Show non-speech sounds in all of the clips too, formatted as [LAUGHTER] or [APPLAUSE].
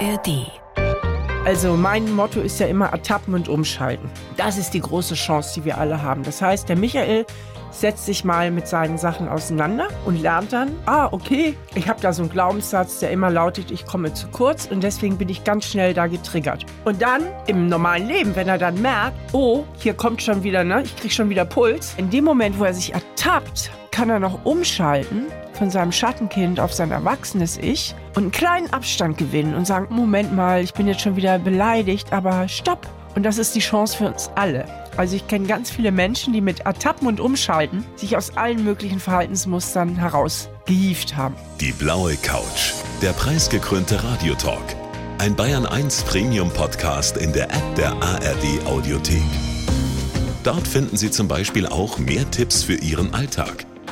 ARD. Also mein Motto ist ja immer ertappen und umschalten. Das ist die große Chance, die wir alle haben. Das heißt, der Michael setzt sich mal mit seinen Sachen auseinander und lernt dann, ah, okay, ich habe da so einen Glaubenssatz, der immer lautet, ich komme zu kurz und deswegen bin ich ganz schnell da getriggert. Und dann im normalen Leben, wenn er dann merkt, oh, hier kommt schon wieder, ne, ich kriege schon wieder Puls, in dem Moment, wo er sich ertappt, kann er noch umschalten von seinem Schattenkind auf sein erwachsenes Ich und einen kleinen Abstand gewinnen und sagen, Moment mal, ich bin jetzt schon wieder beleidigt, aber stopp. Und das ist die Chance für uns alle. Also ich kenne ganz viele Menschen, die mit Ertappen und Umschalten sich aus allen möglichen Verhaltensmustern herausgehieft haben. Die blaue Couch, der preisgekrönte Radiotalk. Ein Bayern 1 Premium Podcast in der App der ARD Audiothek. Dort finden Sie zum Beispiel auch mehr Tipps für Ihren Alltag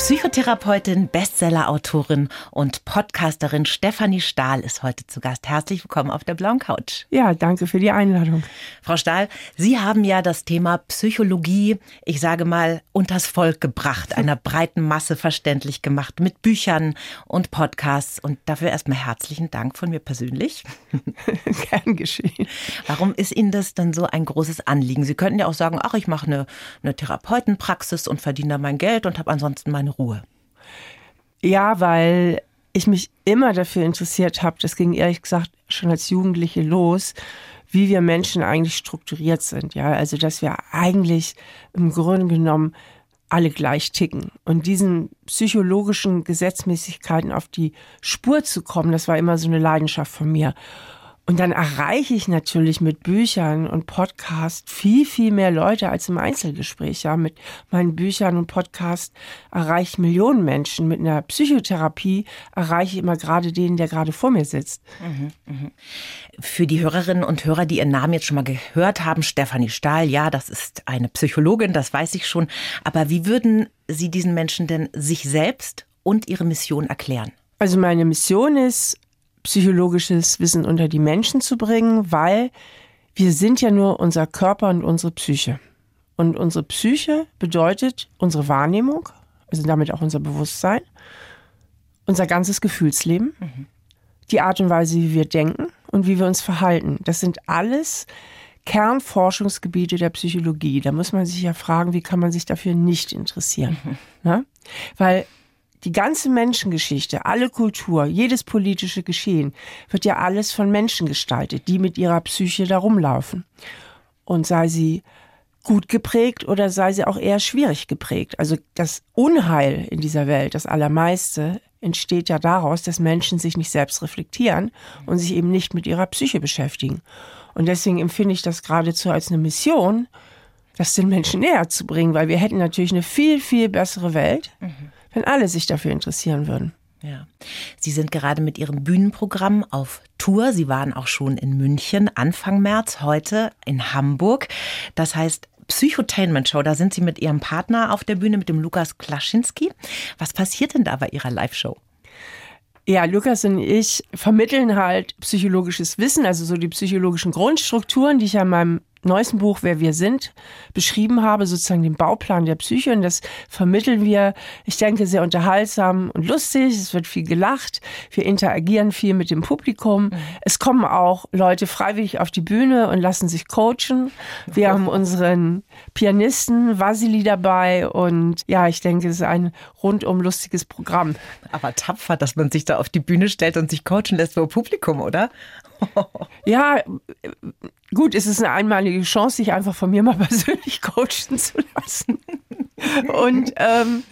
Psychotherapeutin, Bestsellerautorin und Podcasterin Stefanie Stahl ist heute zu Gast. Herzlich willkommen auf der blauen Couch. Ja, danke für die Einladung. Frau Stahl, Sie haben ja das Thema Psychologie, ich sage mal, unters Volk gebracht, einer [LAUGHS] breiten Masse verständlich gemacht mit Büchern und Podcasts. Und dafür erstmal herzlichen Dank von mir persönlich. [LAUGHS] Gern geschehen. Warum ist Ihnen das dann so ein großes Anliegen? Sie könnten ja auch sagen, ach, ich mache eine, eine Therapeutenpraxis und verdiene da mein Geld und habe ansonsten meine Ruhe. Ja, weil ich mich immer dafür interessiert habe, das ging ehrlich gesagt schon als Jugendliche los, wie wir Menschen eigentlich strukturiert sind. Ja, also dass wir eigentlich im Grunde genommen alle gleich ticken. Und diesen psychologischen Gesetzmäßigkeiten auf die Spur zu kommen, das war immer so eine Leidenschaft von mir. Und dann erreiche ich natürlich mit Büchern und Podcasts viel, viel mehr Leute als im Einzelgespräch. Ja, mit meinen Büchern und Podcasts erreiche ich Millionen Menschen. Mit einer Psychotherapie erreiche ich immer gerade den, der gerade vor mir sitzt. Für die Hörerinnen und Hörer, die ihren Namen jetzt schon mal gehört haben, Stefanie Stahl, ja, das ist eine Psychologin, das weiß ich schon. Aber wie würden Sie diesen Menschen denn sich selbst und ihre Mission erklären? Also meine Mission ist, psychologisches Wissen unter die Menschen zu bringen, weil wir sind ja nur unser Körper und unsere Psyche. Und unsere Psyche bedeutet unsere Wahrnehmung, also damit auch unser Bewusstsein, unser ganzes Gefühlsleben, mhm. die Art und Weise, wie wir denken und wie wir uns verhalten. Das sind alles Kernforschungsgebiete der Psychologie. Da muss man sich ja fragen, wie kann man sich dafür nicht interessieren? Mhm. Ne? Weil die ganze Menschengeschichte, alle Kultur, jedes politische Geschehen wird ja alles von Menschen gestaltet, die mit ihrer Psyche da rumlaufen. Und sei sie gut geprägt oder sei sie auch eher schwierig geprägt. Also das Unheil in dieser Welt, das Allermeiste, entsteht ja daraus, dass Menschen sich nicht selbst reflektieren und sich eben nicht mit ihrer Psyche beschäftigen. Und deswegen empfinde ich das geradezu als eine Mission, das den Menschen näher zu bringen, weil wir hätten natürlich eine viel, viel bessere Welt, mhm wenn alle sich dafür interessieren würden. Ja. Sie sind gerade mit Ihrem Bühnenprogramm auf Tour. Sie waren auch schon in München Anfang März, heute in Hamburg. Das heißt Psychotainment Show. Da sind Sie mit Ihrem Partner auf der Bühne, mit dem Lukas Klaschinski. Was passiert denn da bei Ihrer Live-Show? Ja, Lukas und ich vermitteln halt psychologisches Wissen, also so die psychologischen Grundstrukturen, die ich ja in meinem neuesten Buch Wer wir sind beschrieben habe, sozusagen den Bauplan der Psyche. Und das vermitteln wir, ich denke, sehr unterhaltsam und lustig. Es wird viel gelacht. Wir interagieren viel mit dem Publikum. Mhm. Es kommen auch Leute freiwillig auf die Bühne und lassen sich coachen. Wir haben unseren Pianisten Vasili dabei. Und ja, ich denke, es ist ein rundum lustiges Programm. Aber tapfer, dass man sich da auf die Bühne stellt und sich coachen lässt vor Publikum, oder? Ja, gut, es ist eine einmalige Chance, sich einfach von mir mal [LAUGHS] persönlich coachen zu lassen. Und ähm,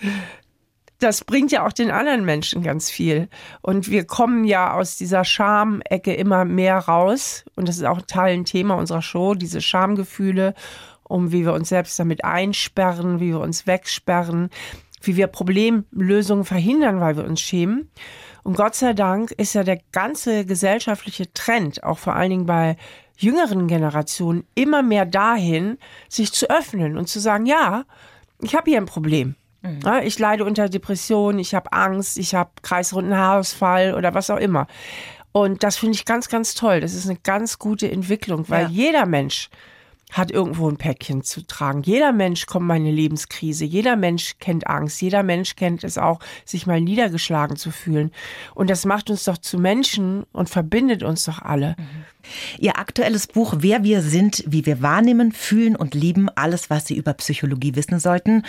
das bringt ja auch den anderen Menschen ganz viel. Und wir kommen ja aus dieser Schamecke immer mehr raus. Und das ist auch Teil ein Thema unserer Show, diese Schamgefühle, um wie wir uns selbst damit einsperren, wie wir uns wegsperren, wie wir Problemlösungen verhindern, weil wir uns schämen. Und Gott sei Dank ist ja der ganze gesellschaftliche Trend, auch vor allen Dingen bei jüngeren Generationen, immer mehr dahin, sich zu öffnen und zu sagen, ja, ich habe hier ein Problem. Mhm. Ich leide unter Depressionen, ich habe Angst, ich habe kreisrunden Haarausfall oder was auch immer. Und das finde ich ganz, ganz toll. Das ist eine ganz gute Entwicklung, weil ja. jeder Mensch hat irgendwo ein Päckchen zu tragen. Jeder Mensch kommt mal in eine Lebenskrise. Jeder Mensch kennt Angst. Jeder Mensch kennt es auch, sich mal niedergeschlagen zu fühlen. Und das macht uns doch zu Menschen und verbindet uns doch alle. Mhm. Ihr aktuelles Buch Wer wir sind, wie wir wahrnehmen, fühlen und lieben, alles, was Sie über Psychologie wissen sollten.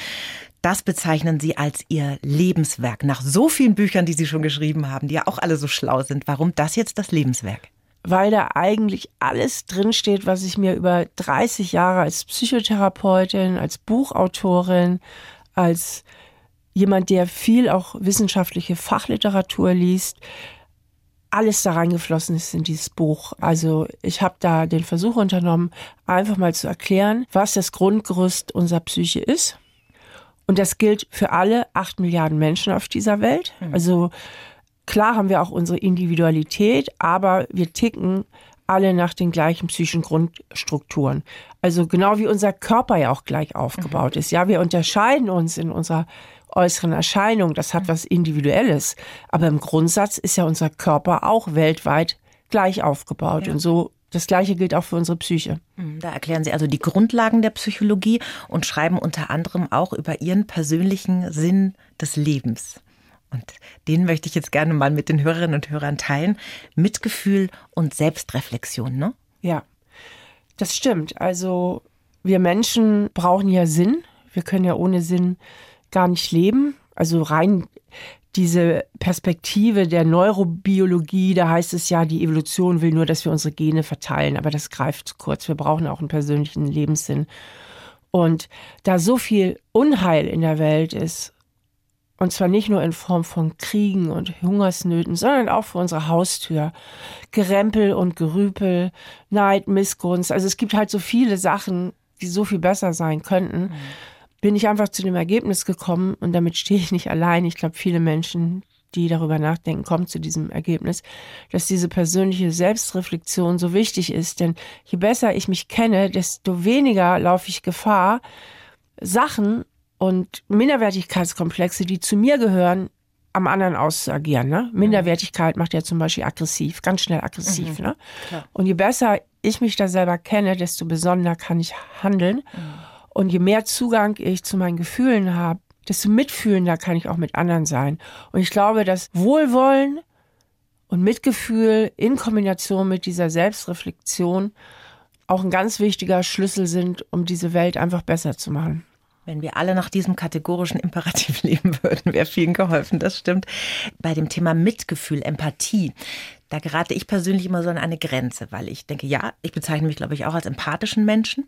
Das bezeichnen Sie als Ihr Lebenswerk. Nach so vielen Büchern, die Sie schon geschrieben haben, die ja auch alle so schlau sind. Warum das jetzt das Lebenswerk? Weil da eigentlich alles drinsteht, was ich mir über 30 Jahre als Psychotherapeutin, als Buchautorin, als jemand, der viel auch wissenschaftliche Fachliteratur liest, alles da reingeflossen ist in dieses Buch. Also ich habe da den Versuch unternommen, einfach mal zu erklären, was das Grundgerüst unserer Psyche ist. Und das gilt für alle acht Milliarden Menschen auf dieser Welt. Mhm. Also klar haben wir auch unsere Individualität, aber wir ticken alle nach den gleichen psychischen Grundstrukturen. Also genau wie unser Körper ja auch gleich aufgebaut mhm. ist. Ja, wir unterscheiden uns in unserer äußeren Erscheinung. Das hat was Individuelles. Aber im Grundsatz ist ja unser Körper auch weltweit gleich aufgebaut. Ja. Und so das Gleiche gilt auch für unsere Psyche. Hm, da erklären Sie also die Grundlagen der Psychologie und schreiben unter anderem auch über Ihren persönlichen Sinn des Lebens. Und den möchte ich jetzt gerne mal mit den Hörerinnen und Hörern teilen. Mitgefühl und Selbstreflexion, ne? Ja, das stimmt. Also wir Menschen brauchen ja Sinn. Wir können ja ohne Sinn gar nicht leben. Also rein diese Perspektive der Neurobiologie, da heißt es ja, die Evolution will nur, dass wir unsere Gene verteilen, aber das greift kurz. Wir brauchen auch einen persönlichen Lebenssinn. Und da so viel Unheil in der Welt ist, und zwar nicht nur in Form von Kriegen und Hungersnöten, sondern auch vor unserer Haustür. Gerempel und Gerüpel, Neid, Missgunst. Also es gibt halt so viele Sachen, die so viel besser sein könnten. Bin ich einfach zu dem Ergebnis gekommen und damit stehe ich nicht allein. Ich glaube, viele Menschen, die darüber nachdenken, kommen zu diesem Ergebnis, dass diese persönliche Selbstreflexion so wichtig ist. Denn je besser ich mich kenne, desto weniger laufe ich Gefahr, Sachen und Minderwertigkeitskomplexe, die zu mir gehören, am anderen auszuagieren. Ne? Mhm. Minderwertigkeit macht ja zum Beispiel aggressiv, ganz schnell aggressiv. Mhm. Ne? Und je besser ich mich da selber kenne, desto besonderer kann ich handeln. Mhm. Und je mehr Zugang ich zu meinen Gefühlen habe, desto mitfühlender kann ich auch mit anderen sein. Und ich glaube, dass Wohlwollen und Mitgefühl in Kombination mit dieser Selbstreflexion auch ein ganz wichtiger Schlüssel sind, um diese Welt einfach besser zu machen. Wenn wir alle nach diesem kategorischen Imperativ [LAUGHS] leben würden, wäre vielen geholfen, das stimmt. Bei dem Thema Mitgefühl, Empathie, da gerate ich persönlich immer so an eine Grenze, weil ich denke, ja, ich bezeichne mich, glaube ich, auch als empathischen Menschen.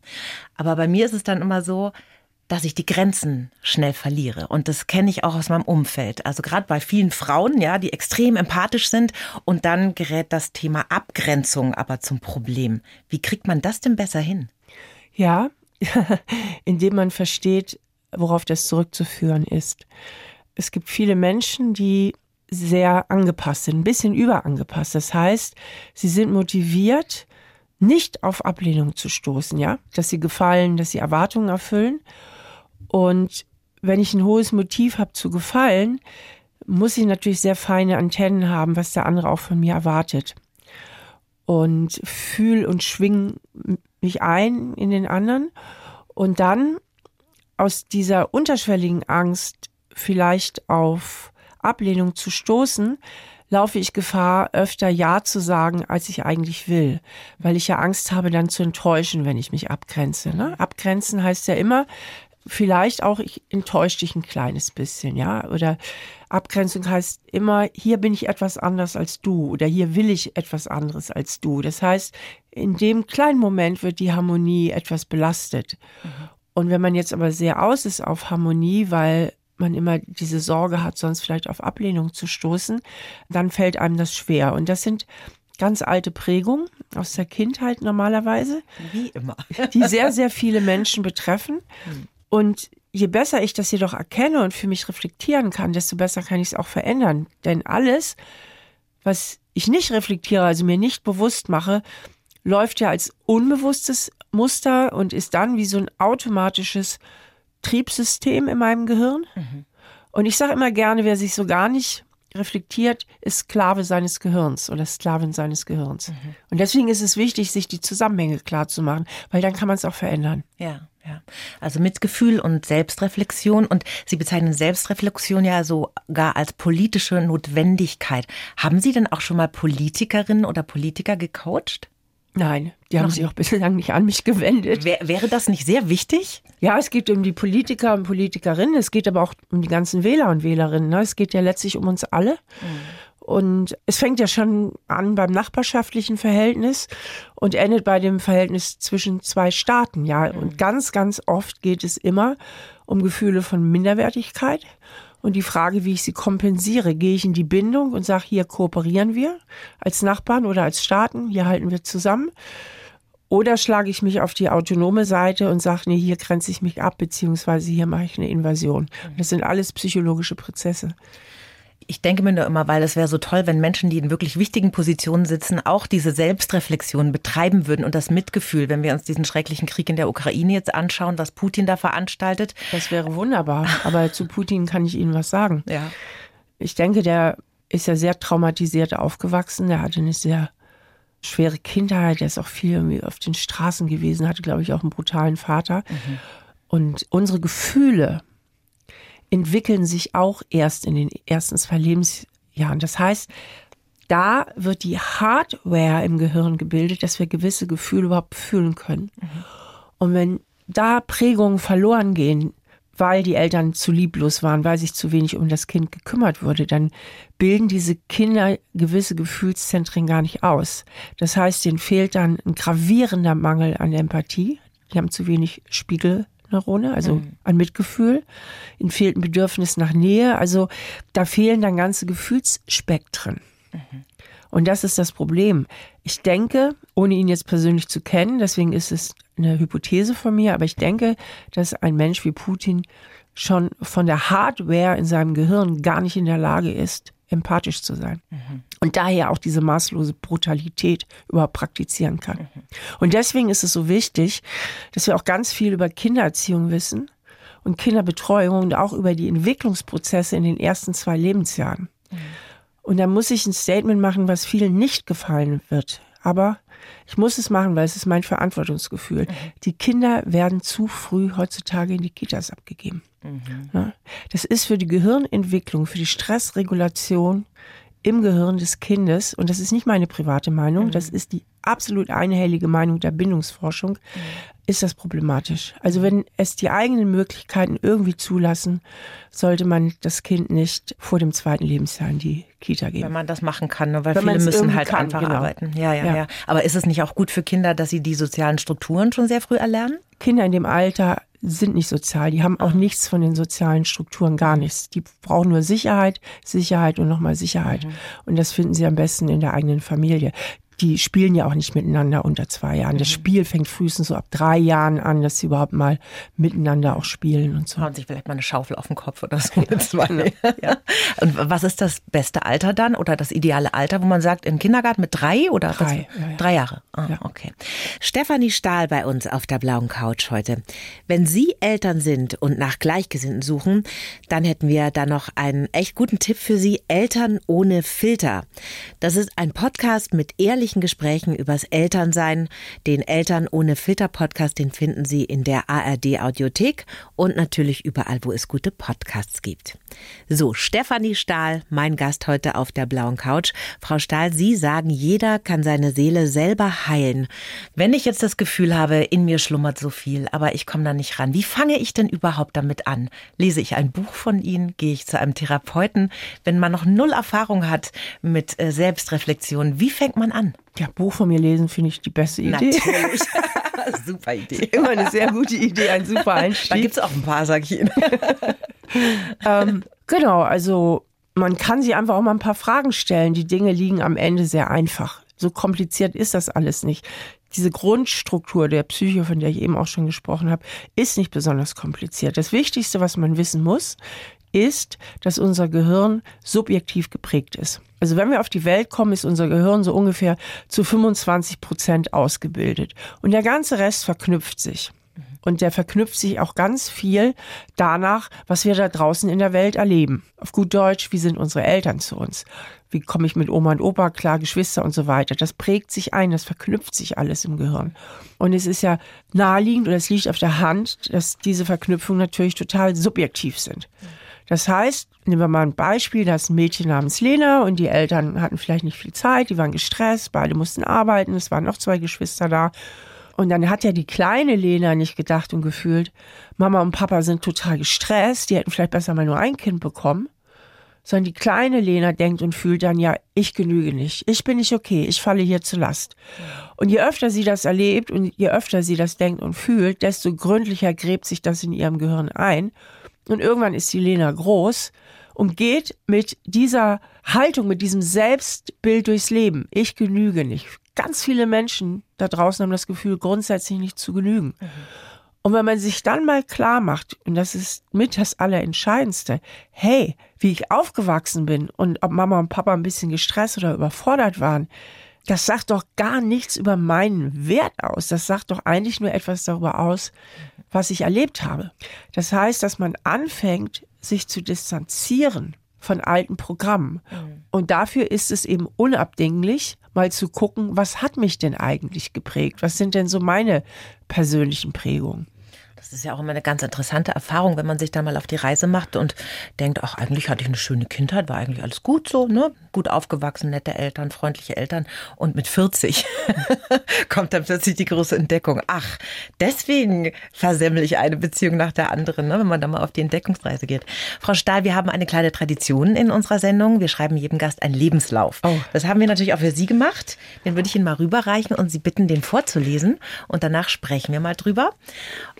Aber bei mir ist es dann immer so, dass ich die Grenzen schnell verliere. Und das kenne ich auch aus meinem Umfeld. Also gerade bei vielen Frauen, ja, die extrem empathisch sind. Und dann gerät das Thema Abgrenzung aber zum Problem. Wie kriegt man das denn besser hin? Ja, [LAUGHS] indem man versteht, worauf das zurückzuführen ist. Es gibt viele Menschen, die sehr angepasst sind, ein bisschen überangepasst. Das heißt, sie sind motiviert, nicht auf Ablehnung zu stoßen, ja, dass sie gefallen, dass sie Erwartungen erfüllen. Und wenn ich ein hohes Motiv habe zu gefallen, muss ich natürlich sehr feine Antennen haben, was der andere auch von mir erwartet. Und fühl und schwing mich ein in den anderen und dann aus dieser unterschwelligen Angst vielleicht auf Ablehnung zu stoßen, laufe ich Gefahr, öfter Ja zu sagen, als ich eigentlich will, weil ich ja Angst habe, dann zu enttäuschen, wenn ich mich abgrenze. Ne? Abgrenzen heißt ja immer, vielleicht auch, ich enttäusche dich ein kleines bisschen, ja, oder Abgrenzung heißt immer, hier bin ich etwas anders als du oder hier will ich etwas anderes als du. Das heißt, in dem kleinen Moment wird die Harmonie etwas belastet. Mhm. Und wenn man jetzt aber sehr aus ist auf Harmonie, weil man immer diese Sorge hat, sonst vielleicht auf Ablehnung zu stoßen, dann fällt einem das schwer. Und das sind ganz alte Prägungen aus der Kindheit normalerweise. Wie immer. die sehr, [LAUGHS] sehr viele Menschen betreffen. Und je besser ich das jedoch erkenne und für mich reflektieren kann, desto besser kann ich es auch verändern. Denn alles, was ich nicht reflektiere, also mir nicht bewusst mache, läuft ja als unbewusstes Muster und ist dann wie so ein automatisches Triebsystem in meinem Gehirn. Mhm. Und ich sage immer gerne, wer sich so gar nicht reflektiert, ist Sklave seines Gehirns oder Sklavin seines Gehirns. Mhm. Und deswegen ist es wichtig, sich die Zusammenhänge klar zu machen, weil dann kann man es auch verändern. Ja. Ja, also Mitgefühl und Selbstreflexion. Und Sie bezeichnen Selbstreflexion ja sogar als politische Notwendigkeit. Haben Sie denn auch schon mal Politikerinnen oder Politiker gecoacht? Nein, die haben sich auch bislang nicht an mich gewendet. Wär, wäre das nicht sehr wichtig? Ja, es geht um die Politiker und Politikerinnen, es geht aber auch um die ganzen Wähler und Wählerinnen. Ne? Es geht ja letztlich um uns alle. Mhm. Und es fängt ja schon an beim nachbarschaftlichen Verhältnis und endet bei dem Verhältnis zwischen zwei Staaten. Ja, und mhm. ganz, ganz oft geht es immer um Gefühle von Minderwertigkeit und die Frage, wie ich sie kompensiere. Gehe ich in die Bindung und sage, hier kooperieren wir als Nachbarn oder als Staaten, hier halten wir zusammen. Oder schlage ich mich auf die autonome Seite und sage, nee, hier grenze ich mich ab, beziehungsweise hier mache ich eine Invasion. Mhm. Das sind alles psychologische Prozesse ich denke mir nur immer, weil es wäre so toll, wenn Menschen, die in wirklich wichtigen Positionen sitzen, auch diese Selbstreflexion betreiben würden und das Mitgefühl, wenn wir uns diesen schrecklichen Krieg in der Ukraine jetzt anschauen, was Putin da veranstaltet. Das wäre wunderbar. Aber zu Putin kann ich Ihnen was sagen. Ja. Ich denke, der ist ja sehr traumatisiert aufgewachsen. Der hatte eine sehr schwere Kindheit. Der ist auch viel auf den Straßen gewesen, hatte, glaube ich, auch einen brutalen Vater. Mhm. Und unsere Gefühle, entwickeln sich auch erst in den ersten zwei Lebensjahren. Das heißt, da wird die Hardware im Gehirn gebildet, dass wir gewisse Gefühle überhaupt fühlen können. Mhm. Und wenn da Prägungen verloren gehen, weil die Eltern zu lieblos waren, weil sich zu wenig um das Kind gekümmert wurde, dann bilden diese Kinder gewisse Gefühlszentren gar nicht aus. Das heißt, denen fehlt dann ein gravierender Mangel an Empathie. Die haben zu wenig Spiegel Neurone, also mhm. an Mitgefühl. Ihnen fehlt ein Bedürfnis nach Nähe. Also da fehlen dann ganze Gefühlsspektren. Mhm. Und das ist das Problem. Ich denke, ohne ihn jetzt persönlich zu kennen, deswegen ist es eine Hypothese von mir, aber ich denke, dass ein Mensch wie Putin schon von der Hardware in seinem Gehirn gar nicht in der Lage ist, empathisch zu sein. Mhm. Und daher auch diese maßlose Brutalität überhaupt praktizieren kann. Mhm. Und deswegen ist es so wichtig, dass wir auch ganz viel über Kindererziehung wissen und Kinderbetreuung und auch über die Entwicklungsprozesse in den ersten zwei Lebensjahren. Mhm. Und da muss ich ein Statement machen, was vielen nicht gefallen wird. Aber ich muss es machen, weil es ist mein Verantwortungsgefühl. Mhm. Die Kinder werden zu früh heutzutage in die Kitas abgegeben. Mhm. Das ist für die Gehirnentwicklung, für die Stressregulation im Gehirn des Kindes, und das ist nicht meine private Meinung, mhm. das ist die absolut einhellige Meinung der Bindungsforschung, ist das problematisch. Also wenn es die eigenen Möglichkeiten irgendwie zulassen, sollte man das Kind nicht vor dem zweiten Lebensjahr in die Kita geben. Wenn man das machen kann, ne? weil wenn viele müssen halt kann, einfach genau. arbeiten. Ja, ja, ja, ja. Aber ist es nicht auch gut für Kinder, dass sie die sozialen Strukturen schon sehr früh erlernen? Kinder in dem Alter sind nicht sozial. Die haben auch nichts von den sozialen Strukturen, gar nichts. Die brauchen nur Sicherheit, Sicherheit und nochmal Sicherheit. Mhm. Und das finden sie am besten in der eigenen Familie die spielen ja auch nicht miteinander unter zwei Jahren. Das mhm. Spiel fängt frühestens so ab drei Jahren an, dass sie überhaupt mal miteinander auch spielen und so. Hauen sich vielleicht mal eine Schaufel auf den Kopf oder so [LAUGHS] zwei. ja. Und was ist das beste Alter dann oder das ideale Alter, wo man sagt, im Kindergarten mit drei oder drei, ja, ja. drei Jahre? Ah, ja. Okay. Stefanie Stahl bei uns auf der blauen Couch heute. Wenn Sie Eltern sind und nach Gleichgesinnten suchen, dann hätten wir da noch einen echt guten Tipp für Sie. Eltern ohne Filter. Das ist ein Podcast mit ehrlichen ehrlichen Gesprächen übers Elternsein. Den Eltern ohne Filter Podcast, den finden Sie in der ARD Audiothek und natürlich überall, wo es gute Podcasts gibt. So, Stefanie Stahl, mein Gast heute auf der blauen Couch. Frau Stahl, Sie sagen, jeder kann seine Seele selber heilen. Wenn ich jetzt das Gefühl habe, in mir schlummert so viel, aber ich komme da nicht ran, wie fange ich denn überhaupt damit an? Lese ich ein Buch von Ihnen? Gehe ich zu einem Therapeuten? Wenn man noch null Erfahrung hat mit äh, Selbstreflexion, wie fängt man an? Ja, Buch von mir lesen finde ich die beste Idee. Natürlich. [LAUGHS] super Idee. Immer eine sehr gute Idee, ein super Einstieg. Da gibt es auch ein paar, sag ich Ihnen. [LAUGHS] ähm, genau, also man kann sich einfach auch mal ein paar Fragen stellen. Die Dinge liegen am Ende sehr einfach. So kompliziert ist das alles nicht. Diese Grundstruktur der Psyche, von der ich eben auch schon gesprochen habe, ist nicht besonders kompliziert. Das Wichtigste, was man wissen muss, ist, dass unser Gehirn subjektiv geprägt ist. Also wenn wir auf die Welt kommen, ist unser Gehirn so ungefähr zu 25 Prozent ausgebildet. Und der ganze Rest verknüpft sich. Und der verknüpft sich auch ganz viel danach, was wir da draußen in der Welt erleben. Auf gut Deutsch, wie sind unsere Eltern zu uns? Wie komme ich mit Oma und Opa klar, Geschwister und so weiter? Das prägt sich ein, das verknüpft sich alles im Gehirn. Und es ist ja naheliegend oder es liegt auf der Hand, dass diese Verknüpfungen natürlich total subjektiv sind. Das heißt, nehmen wir mal ein Beispiel, da ist ein Mädchen namens Lena und die Eltern hatten vielleicht nicht viel Zeit, die waren gestresst, beide mussten arbeiten, es waren noch zwei Geschwister da. Und dann hat ja die kleine Lena nicht gedacht und gefühlt, Mama und Papa sind total gestresst, die hätten vielleicht besser mal nur ein Kind bekommen. Sondern die kleine Lena denkt und fühlt dann, ja, ich genüge nicht, ich bin nicht okay, ich falle hier zu Last. Und je öfter sie das erlebt und je öfter sie das denkt und fühlt, desto gründlicher gräbt sich das in ihrem Gehirn ein. Und irgendwann ist die Lena groß und geht mit dieser Haltung, mit diesem Selbstbild durchs Leben. Ich genüge nicht. Ganz viele Menschen da draußen haben das Gefühl, grundsätzlich nicht zu genügen. Mhm. Und wenn man sich dann mal klar macht, und das ist mit das Allerentscheidendste, hey, wie ich aufgewachsen bin und ob Mama und Papa ein bisschen gestresst oder überfordert waren, das sagt doch gar nichts über meinen Wert aus. Das sagt doch eigentlich nur etwas darüber aus, was ich erlebt habe. Das heißt, dass man anfängt, sich zu distanzieren von alten Programmen. Mhm. Und dafür ist es eben unabdinglich, mal zu gucken, was hat mich denn eigentlich geprägt? Was sind denn so meine persönlichen Prägungen? Das ist ja auch immer eine ganz interessante Erfahrung, wenn man sich da mal auf die Reise macht und denkt, ach, eigentlich hatte ich eine schöne Kindheit, war eigentlich alles gut so, ne? Gut aufgewachsen, nette Eltern, freundliche Eltern. Und mit 40 [LAUGHS] kommt dann plötzlich die große Entdeckung. Ach, deswegen versemmel ich eine Beziehung nach der anderen, ne? wenn man da mal auf die Entdeckungsreise geht. Frau Stahl, wir haben eine kleine Tradition in unserer Sendung. Wir schreiben jedem Gast einen Lebenslauf. Oh. Das haben wir natürlich auch für Sie gemacht. Den würde ich Ihnen mal rüberreichen und Sie bitten, den vorzulesen. Und danach sprechen wir mal drüber,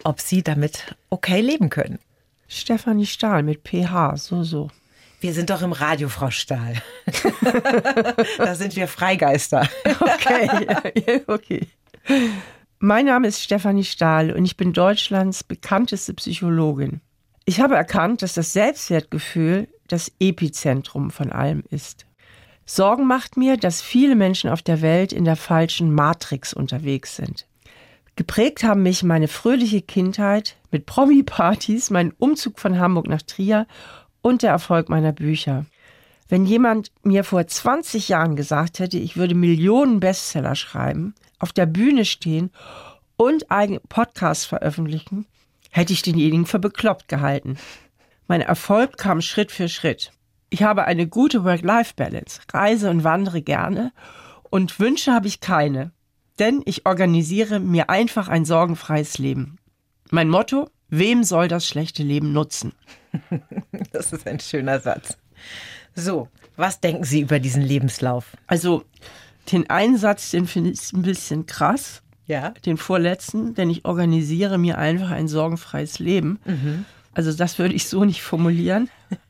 ob Sie damit okay leben können. Stefanie Stahl mit PH, so, so. Wir sind doch im Radio, Frau Stahl. [LAUGHS] da sind wir Freigeister. Okay, [LAUGHS] okay. Mein Name ist Stefanie Stahl und ich bin Deutschlands bekannteste Psychologin. Ich habe erkannt, dass das Selbstwertgefühl das Epizentrum von allem ist. Sorgen macht mir, dass viele Menschen auf der Welt in der falschen Matrix unterwegs sind. Geprägt haben mich meine fröhliche Kindheit mit Promi-Partys, mein Umzug von Hamburg nach Trier und der Erfolg meiner Bücher. Wenn jemand mir vor 20 Jahren gesagt hätte, ich würde Millionen Bestseller schreiben, auf der Bühne stehen und eigene Podcasts veröffentlichen, hätte ich denjenigen für bekloppt gehalten. Mein Erfolg kam Schritt für Schritt. Ich habe eine gute Work-Life-Balance, reise und wandere gerne und Wünsche habe ich keine denn ich organisiere mir einfach ein sorgenfreies Leben. Mein Motto, wem soll das schlechte Leben nutzen? [LAUGHS] Das ist ein schöner Satz. So, was denken Sie über diesen Lebenslauf? Also, den Einsatz, den finde ich ein bisschen krass. Ja. Den vorletzten, denn ich organisiere mir einfach ein sorgenfreies Leben. Mhm. Also das würde ich so nicht formulieren, [LAUGHS]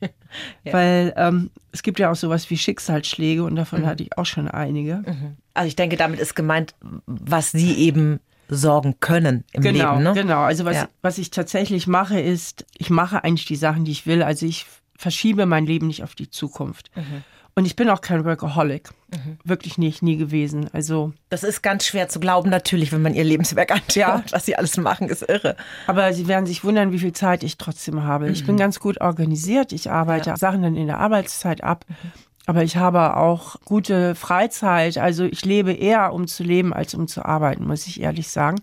ja. weil ähm, es gibt ja auch sowas wie Schicksalsschläge und davon mhm. hatte ich auch schon einige. Mhm. Also ich denke, damit ist gemeint, was Sie eben sorgen können im genau, Leben. Ne? Genau, also was, ja. was ich tatsächlich mache, ist, ich mache eigentlich die Sachen, die ich will. Also ich verschiebe mein Leben nicht auf die Zukunft. Mhm. Und ich bin auch kein Workaholic. Mhm. Wirklich nicht, nie gewesen. Also. Das ist ganz schwer zu glauben, natürlich, wenn man ihr Lebenswerk anschaut. Ja. [LAUGHS] Was sie alles machen, ist irre. Aber sie werden sich wundern, wie viel Zeit ich trotzdem habe. Mhm. Ich bin mhm. ganz gut organisiert. Ich arbeite ja. Sachen dann in der Arbeitszeit ab. Mhm. Aber ich habe auch gute Freizeit. Also ich lebe eher, um zu leben, als um zu arbeiten, muss ich ehrlich sagen.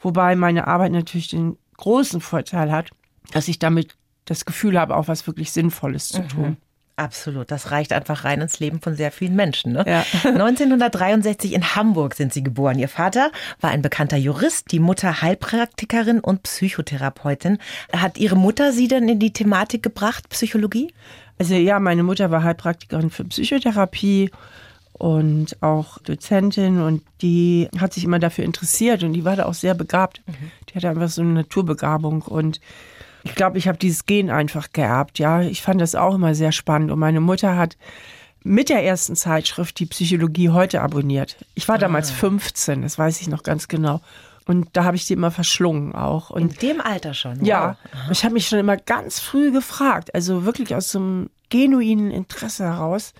Wobei meine Arbeit natürlich den großen Vorteil hat, dass ich damit das Gefühl habe, auch was wirklich Sinnvolles zu mhm. tun. Absolut, das reicht einfach rein ins Leben von sehr vielen Menschen. Ne? Ja. [LAUGHS] 1963 in Hamburg sind Sie geboren. Ihr Vater war ein bekannter Jurist, die Mutter Heilpraktikerin und Psychotherapeutin. Hat Ihre Mutter Sie denn in die Thematik gebracht, Psychologie? Also ja, meine Mutter war Heilpraktikerin für Psychotherapie und auch Dozentin und die hat sich immer dafür interessiert und die war da auch sehr begabt. Mhm. Die hatte einfach so eine Naturbegabung und ich glaube, ich habe dieses Gen einfach geerbt. Ja, ich fand das auch immer sehr spannend. Und meine Mutter hat mit der ersten Zeitschrift die Psychologie heute abonniert. Ich war ah. damals 15, das weiß ich noch ganz genau. Und da habe ich die immer verschlungen auch. Und In dem Alter schon? Wow. Ja. Ich habe mich schon immer ganz früh gefragt, also wirklich aus so einem genuinen Interesse heraus,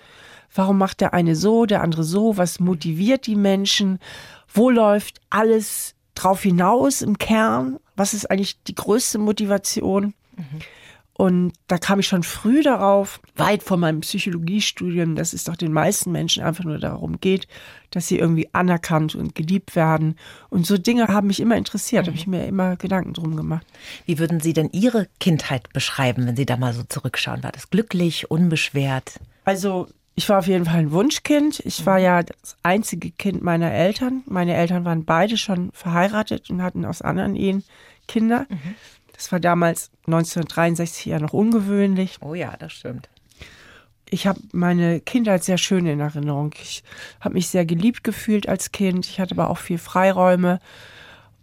warum macht der eine so, der andere so, was motiviert die Menschen, wo läuft alles drauf hinaus im Kern? Was ist eigentlich die größte Motivation? Mhm. Und da kam ich schon früh darauf, weit vor meinem Psychologiestudium, dass es doch den meisten Menschen einfach nur darum geht, dass sie irgendwie anerkannt und geliebt werden. Und so Dinge haben mich immer interessiert, mhm. habe ich mir immer Gedanken drum gemacht. Wie würden Sie denn Ihre Kindheit beschreiben, wenn Sie da mal so zurückschauen? War das glücklich, unbeschwert? Also ich war auf jeden Fall ein Wunschkind. Ich war ja das einzige Kind meiner Eltern. Meine Eltern waren beide schon verheiratet und hatten aus anderen Ehen Kinder. Mhm. Das war damals 1963 ja noch ungewöhnlich. Oh ja, das stimmt. Ich habe meine Kindheit sehr schön in Erinnerung. Ich habe mich sehr geliebt gefühlt als Kind. Ich hatte aber auch viel Freiräume.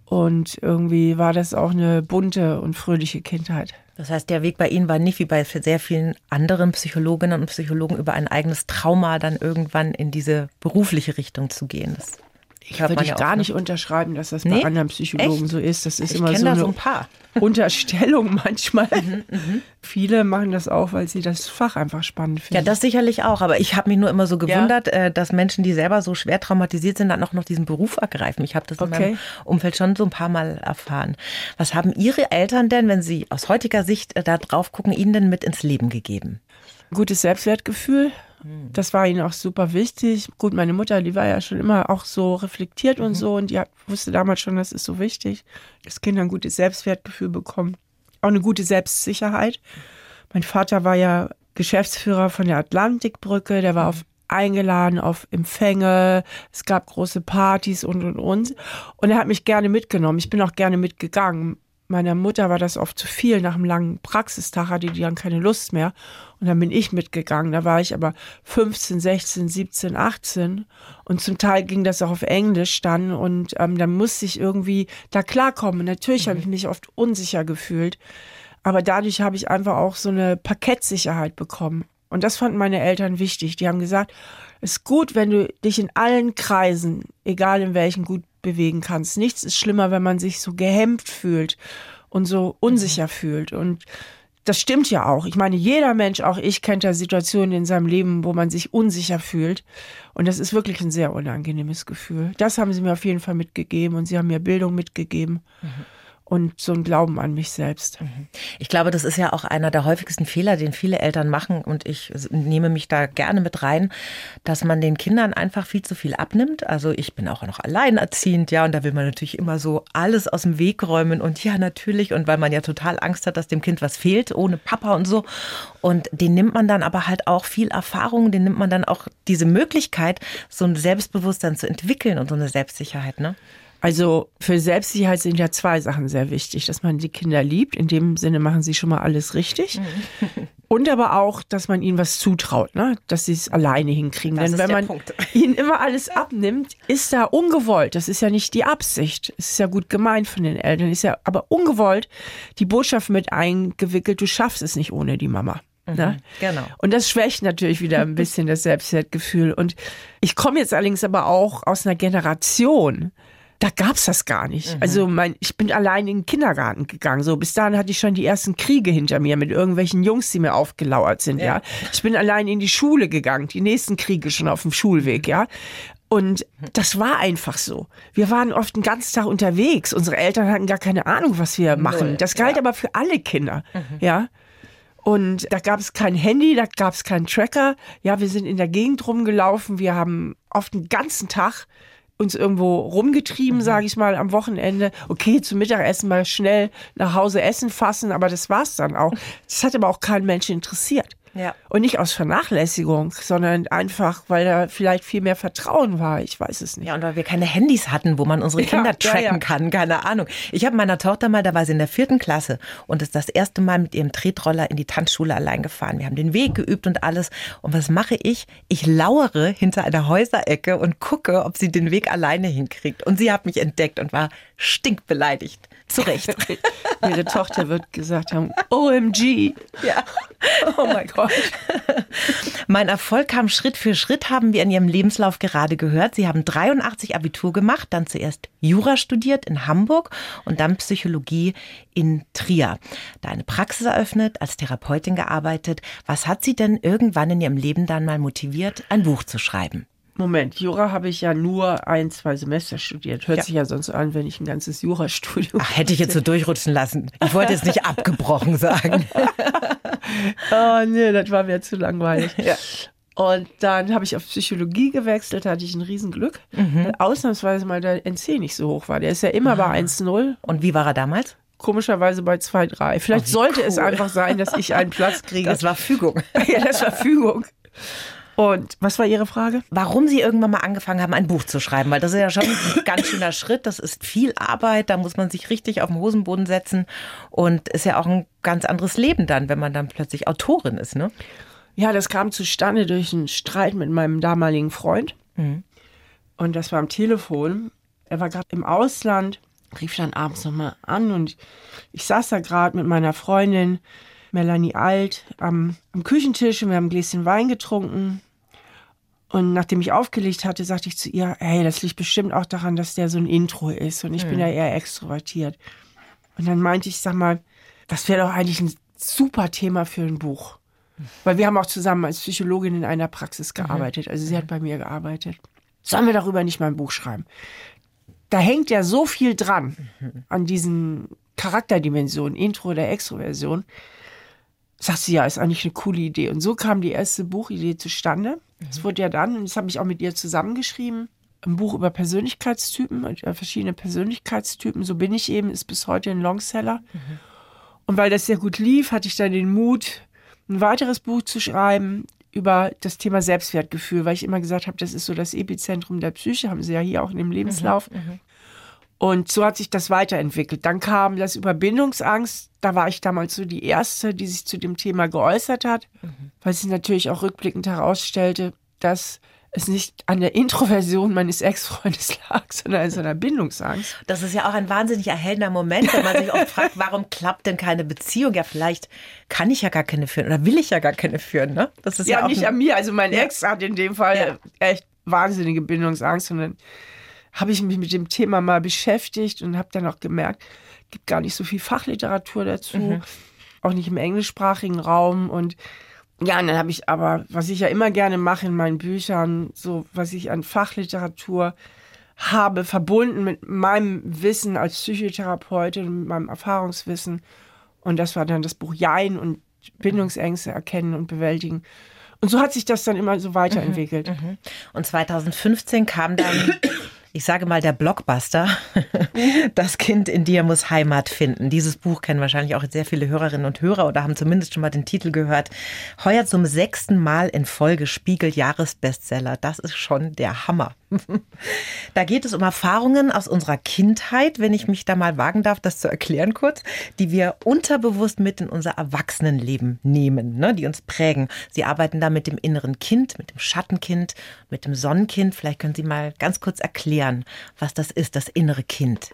Und irgendwie war das auch eine bunte und fröhliche Kindheit. Das heißt, der Weg bei Ihnen war nicht wie bei sehr vielen anderen Psychologinnen und Psychologen über ein eigenes Trauma dann irgendwann in diese berufliche Richtung zu gehen. Das ich würde ich gar nicht unterschreiben, dass das nee? bei anderen Psychologen Echt? so ist. Das ist ich immer so eine so ein paar. [LAUGHS] Unterstellung manchmal. Mhm, mhm, Viele machen das auch, weil sie das Fach einfach spannend finden. Ja, das sicherlich auch. Aber ich habe mich nur immer so gewundert, ja. Äh, dass Menschen, die selber so schwer traumatisiert sind, dann auch noch diesen Beruf ergreifen. Ich habe das okay. in meinem Umfeld schon so ein paar Mal erfahren. Was haben Ihre Eltern denn, wenn Sie aus heutiger Sicht äh, da drauf gucken, Ihnen denn mit ins Leben gegeben? Gutes Selbstwertgefühl, hm. Das war ihnen auch super wichtig. Gut, meine Mutter, die war ja schon immer auch so reflektiert und mhm. so und die wusste damals schon, das ist so wichtig, dass Kinder ein gutes Selbstwertgefühl bekommen. Auch eine gute Selbstsicherheit. Mein Vater war ja Geschäftsführer von der Atlantikbrücke, der war mhm. auf eingeladen auf Empfänge, es gab große Partys und und und. Und er hat mich gerne mitgenommen. Ich bin auch gerne mitgegangen meiner Mutter war das oft zu viel. Nach einem langen Praxistag hatte die dann keine Lust mehr. Und dann bin ich mitgegangen. Da war ich aber 15, 16, 17, 18. Und zum Teil ging das auch auf Englisch dann. Und ähm, dann musste ich irgendwie da klarkommen. natürlich mhm. habe ich mich oft unsicher gefühlt. Aber dadurch habe ich einfach auch so eine Parkettsicherheit bekommen. Und das fanden meine Eltern wichtig. Die haben gesagt, es ist gut, wenn du dich in allen Kreisen, egal in welchen, gut bewegen kannst. Nichts ist schlimmer, wenn man sich so gehemmt fühlt und so unsicher mhm. fühlt. Und das stimmt ja auch. Ich meine, jeder Mensch, auch ich, kennt ja Situationen in seinem Leben, wo man sich unsicher fühlt. Und das ist wirklich ein sehr unangenehmes Gefühl. Das haben sie mir auf jeden Fall mitgegeben und sie haben mir Bildung mitgegeben. Mhm und so ein Glauben an mich selbst. Mhm. Ich glaube, das ist ja auch einer der häufigsten Fehler, den viele Eltern machen und ich nehme mich da gerne mit rein, dass man den Kindern einfach viel zu viel abnimmt. Also ich bin auch noch alleinerziehend, ja, und da will man natürlich immer so alles aus dem Weg räumen und ja, natürlich und weil man ja total Angst hat, dass dem Kind was fehlt ohne Papa und so und den nimmt man dann aber halt auch viel Erfahrung, den nimmt man dann auch diese Möglichkeit, so ein Selbstbewusstsein zu entwickeln und so eine Selbstsicherheit, ne? Also für Selbstsicherheit sind ja zwei Sachen sehr wichtig, dass man die Kinder liebt. In dem Sinne machen sie schon mal alles richtig. Mhm. Und aber auch, dass man ihnen was zutraut, ne? dass sie es alleine hinkriegen. Das Denn wenn man Punkt. [LAUGHS] ihnen immer alles abnimmt, ist da ungewollt. Das ist ja nicht die Absicht. Es ist ja gut gemeint von den Eltern. Ist ja aber ungewollt die Botschaft mit eingewickelt, du schaffst es nicht ohne die Mama. Ne? Mhm, genau. Und das schwächt natürlich wieder ein bisschen das Selbstwertgefühl. Und ich komme jetzt allerdings aber auch aus einer Generation, da gab's das gar nicht. Mhm. Also mein, ich bin allein in den Kindergarten gegangen. So bis dahin hatte ich schon die ersten Kriege hinter mir mit irgendwelchen Jungs, die mir aufgelauert sind. Ja, ja. ich bin allein in die Schule gegangen, die nächsten Kriege schon auf dem Schulweg. Ja, und das war einfach so. Wir waren oft den ganzen Tag unterwegs. Unsere Eltern hatten gar keine Ahnung, was wir machen. Das galt ja. aber für alle Kinder. Mhm. Ja. Und da gab es kein Handy, da gab es keinen Tracker. Ja, wir sind in der Gegend rumgelaufen. Wir haben oft den ganzen Tag uns irgendwo rumgetrieben, mhm. sage ich mal, am Wochenende. Okay, zum Mittagessen mal schnell nach Hause essen fassen, aber das war's dann auch. Das hat aber auch keinen Menschen interessiert. Ja. Und nicht aus Vernachlässigung, sondern einfach, weil da vielleicht viel mehr Vertrauen war. Ich weiß es nicht. Ja, und weil wir keine Handys hatten, wo man unsere Kinder ja, tracken ja, ja. kann. Keine Ahnung. Ich habe meiner Tochter mal, da war sie in der vierten Klasse und ist das erste Mal mit ihrem Tretroller in die Tanzschule allein gefahren. Wir haben den Weg geübt und alles. Und was mache ich? Ich lauere hinter einer Häuserecke und gucke, ob sie den Weg alleine hinkriegt. Und sie hat mich entdeckt und war stinkbeleidigt. Zu Recht. [LAUGHS] Ihre Tochter wird gesagt haben, OMG. Ja. Oh mein Gott. [LAUGHS] Mein Erfolg kam Schritt für Schritt, haben wir in Ihrem Lebenslauf gerade gehört. Sie haben 83 Abitur gemacht, dann zuerst Jura studiert in Hamburg und dann Psychologie in Trier. Da eine Praxis eröffnet, als Therapeutin gearbeitet. Was hat Sie denn irgendwann in Ihrem Leben dann mal motiviert, ein Buch zu schreiben? Moment, Jura habe ich ja nur ein, zwei Semester studiert. Hört Ja. sich ja sonst so an, wenn ich ein ganzes Jurastudium. Ach, hätte ich jetzt so durchrutschen lassen. Ich wollte jetzt nicht abgebrochen sagen. [LAUGHS] Oh nee, das war mir zu langweilig. Ja. Und dann habe ich auf Psychologie gewechselt, hatte ich ein Riesenglück. Weil ausnahmsweise mal der NC nicht so hoch war. Der ist ja immer bei 1,0, Und wie war er damals? komischerweise bei 2,3. Vielleicht Oh, sollte es cool. einfach sein, dass ich einen Platz [LAUGHS] kriege. Das war Fügung. [LAUGHS] ja, das war Fügung. Und was war Ihre Frage? Warum Sie irgendwann mal angefangen haben, ein Buch zu schreiben, weil das ist ja schon ein [COUGHS] ganz schöner Schritt. Das ist viel Arbeit, da muss man sich richtig auf den Hosenboden setzen und ist ja auch ein ganz anderes Leben dann, wenn man dann plötzlich Autorin ist, ne? Ja, das kam zustande durch einen Streit mit meinem damaligen Freund. Und das war am Telefon. Er war gerade im Ausland, rief dann abends nochmal an und ich saß da gerade mit meiner Freundin Melanie Alt am, am Küchentisch und wir haben ein Gläschen Wein getrunken. Und nachdem ich aufgelegt hatte, sagte ich zu ihr, hey, das liegt bestimmt auch daran, dass der so ein Intro ist und ich bin ja eher extrovertiert. Und dann meinte ich, sag mal, das wäre doch eigentlich ein super Thema für ein Buch. Weil wir haben auch zusammen als Psychologin in einer Praxis gearbeitet. Also sie hat bei mir gearbeitet. Sollen wir darüber nicht mal ein Buch schreiben? Da hängt ja so viel dran an diesen Charakterdimensionen, Intro oder Extroversion. Sagt sie, ja, ist eigentlich eine coole Idee. Und so kam die erste Buchidee zustande. Es wurde ja dann, und das habe ich auch mit ihr zusammengeschrieben, ein Buch über Persönlichkeitstypen, über verschiedene Persönlichkeitstypen. So bin ich eben, ist bis heute ein Longseller. Und weil das sehr gut lief, hatte ich dann den Mut, ein weiteres Buch zu schreiben über das Thema Selbstwertgefühl, weil ich immer gesagt habe, das ist so das Epizentrum der Psyche, haben Sie ja hier auch in dem Lebenslauf. Und so hat sich das weiterentwickelt. Dann kam das über Bindungsangst. Da war ich damals so die Erste, die sich zu dem Thema geäußert hat, weil sich natürlich auch rückblickend herausstellte, dass es nicht an der Introversion meines Ex-Freundes [LAUGHS] lag, sondern an seiner Bindungsangst. Das ist ja auch ein wahnsinnig erhellender Moment, wenn man sich oft fragt, [LAUGHS] warum klappt denn keine Beziehung? Ja, vielleicht kann ich ja gar keine führen oder will ich ja gar keine führen, ne? Das ist ja, ja, auch nicht an mir. Also mein Ex hat in dem Fall Ja. echt wahnsinnige Bindungsangst. Und dann habe ich mich mit dem Thema mal beschäftigt und habe dann auch gemerkt, gibt gar nicht so viel Fachliteratur dazu, Mhm. auch nicht im englischsprachigen Raum. Und ja, und dann habe ich aber, was ich ja immer gerne mache in meinen Büchern, so was ich an Fachliteratur habe, verbunden mit meinem Wissen als Psychotherapeutin, mit meinem Erfahrungswissen. Und das war dann das Buch Jein und Bindungsängste erkennen und bewältigen. Und so hat sich das dann immer so weiterentwickelt. Und 2015 kam dann, ich sage mal, der Blockbuster. [LAUGHS] Das Kind in dir muss Heimat finden. Dieses Buch kennen wahrscheinlich auch sehr viele Hörerinnen und Hörer oder haben zumindest schon mal den Titel gehört. Heuer zum sechsten Mal in Folge Spiegel Jahresbestseller. Das ist schon der Hammer. [LAUGHS] Da geht es um Erfahrungen aus unserer Kindheit, wenn ich mich da mal wagen darf, das zu erklären kurz, die wir unterbewusst mit in unser Erwachsenenleben nehmen, ne, die uns prägen. Sie arbeiten da mit dem inneren Kind, mit dem Schattenkind, mit dem Sonnenkind. Vielleicht können Sie mal ganz kurz erklären, was das ist, das innere Kind.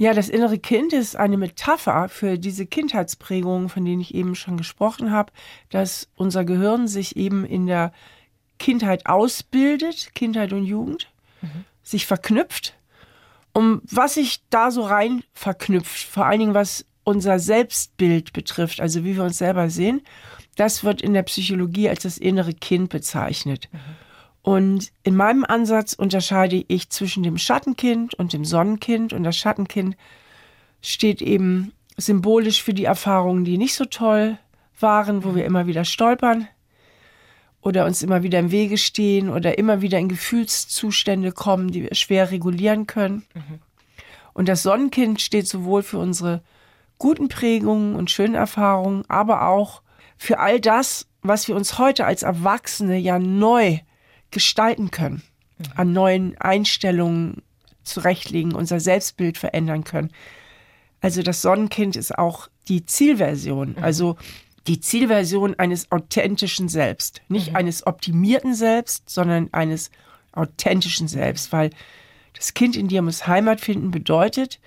Ja, das innere Kind ist eine Metapher für diese Kindheitsprägungen, von denen ich eben schon gesprochen habe, dass unser Gehirn sich eben in der Kindheit ausbildet, Kindheit und Jugend, sich verknüpft. Um was sich da so rein verknüpft, vor allen Dingen was unser Selbstbild betrifft, also wie wir uns selber sehen, das wird in der Psychologie als das innere Kind bezeichnet. Und in meinem Ansatz unterscheide ich zwischen dem Schattenkind und dem Sonnenkind. Und das Schattenkind steht eben symbolisch für die Erfahrungen, die nicht so toll waren, wo wir immer wieder stolpern oder uns immer wieder im Wege stehen oder immer wieder in Gefühlszustände kommen, die wir schwer regulieren können. Und das Sonnenkind steht sowohl für unsere guten Prägungen und schönen Erfahrungen, aber auch für all das, was wir uns heute als Erwachsene ja neu gestalten können, an neuen Einstellungen zurechtlegen, unser Selbstbild verändern können. Also das Sonnenkind ist auch die Zielversion, also die Zielversion eines authentischen Selbst. Nicht eines optimierten Selbst, sondern eines authentischen Selbst, weil das Kind in dir muss Heimat finden bedeutet,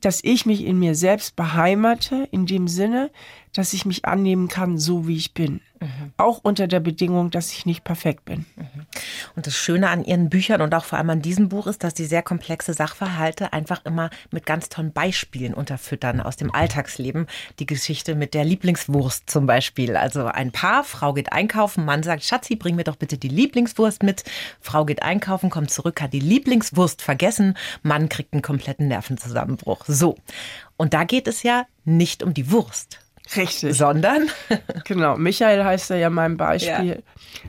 dass ich mich in mir selbst beheimate, in dem Sinne, dass ich mich annehmen kann, so wie ich bin. Mhm. Auch unter der Bedingung, dass ich nicht perfekt bin. Mhm. Und das Schöne an Ihren Büchern und auch vor allem an diesem Buch ist, dass die sehr komplexe Sachverhalte einfach immer mit ganz tollen Beispielen unterfüttern aus dem Alltagsleben. Die Geschichte mit der Lieblingswurst zum Beispiel. Also ein Paar, Frau geht einkaufen, Mann sagt, Schatzi, bring mir doch bitte die Lieblingswurst mit. Frau geht einkaufen, kommt zurück, hat die Lieblingswurst vergessen. Mann kriegt einen kompletten Nervenzusammenbruch. So. Und da geht es ja nicht um die Wurst, Richtig. Sondern? [LAUGHS] genau, Michael heißt er ja mein Beispiel. Ja.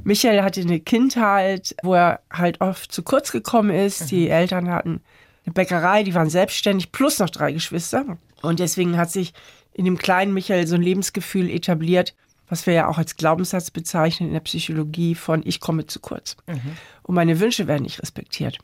Michael hatte eine Kindheit, wo er halt oft zu kurz gekommen ist. Mhm. Die Eltern hatten eine Bäckerei, die waren selbstständig, plus noch drei Geschwister. Und deswegen hat sich in dem kleinen Michael so ein Lebensgefühl etabliert, was wir ja auch als Glaubenssatz bezeichnen in der Psychologie von ich komme zu kurz. Mhm. Und meine Wünsche werden nicht respektiert.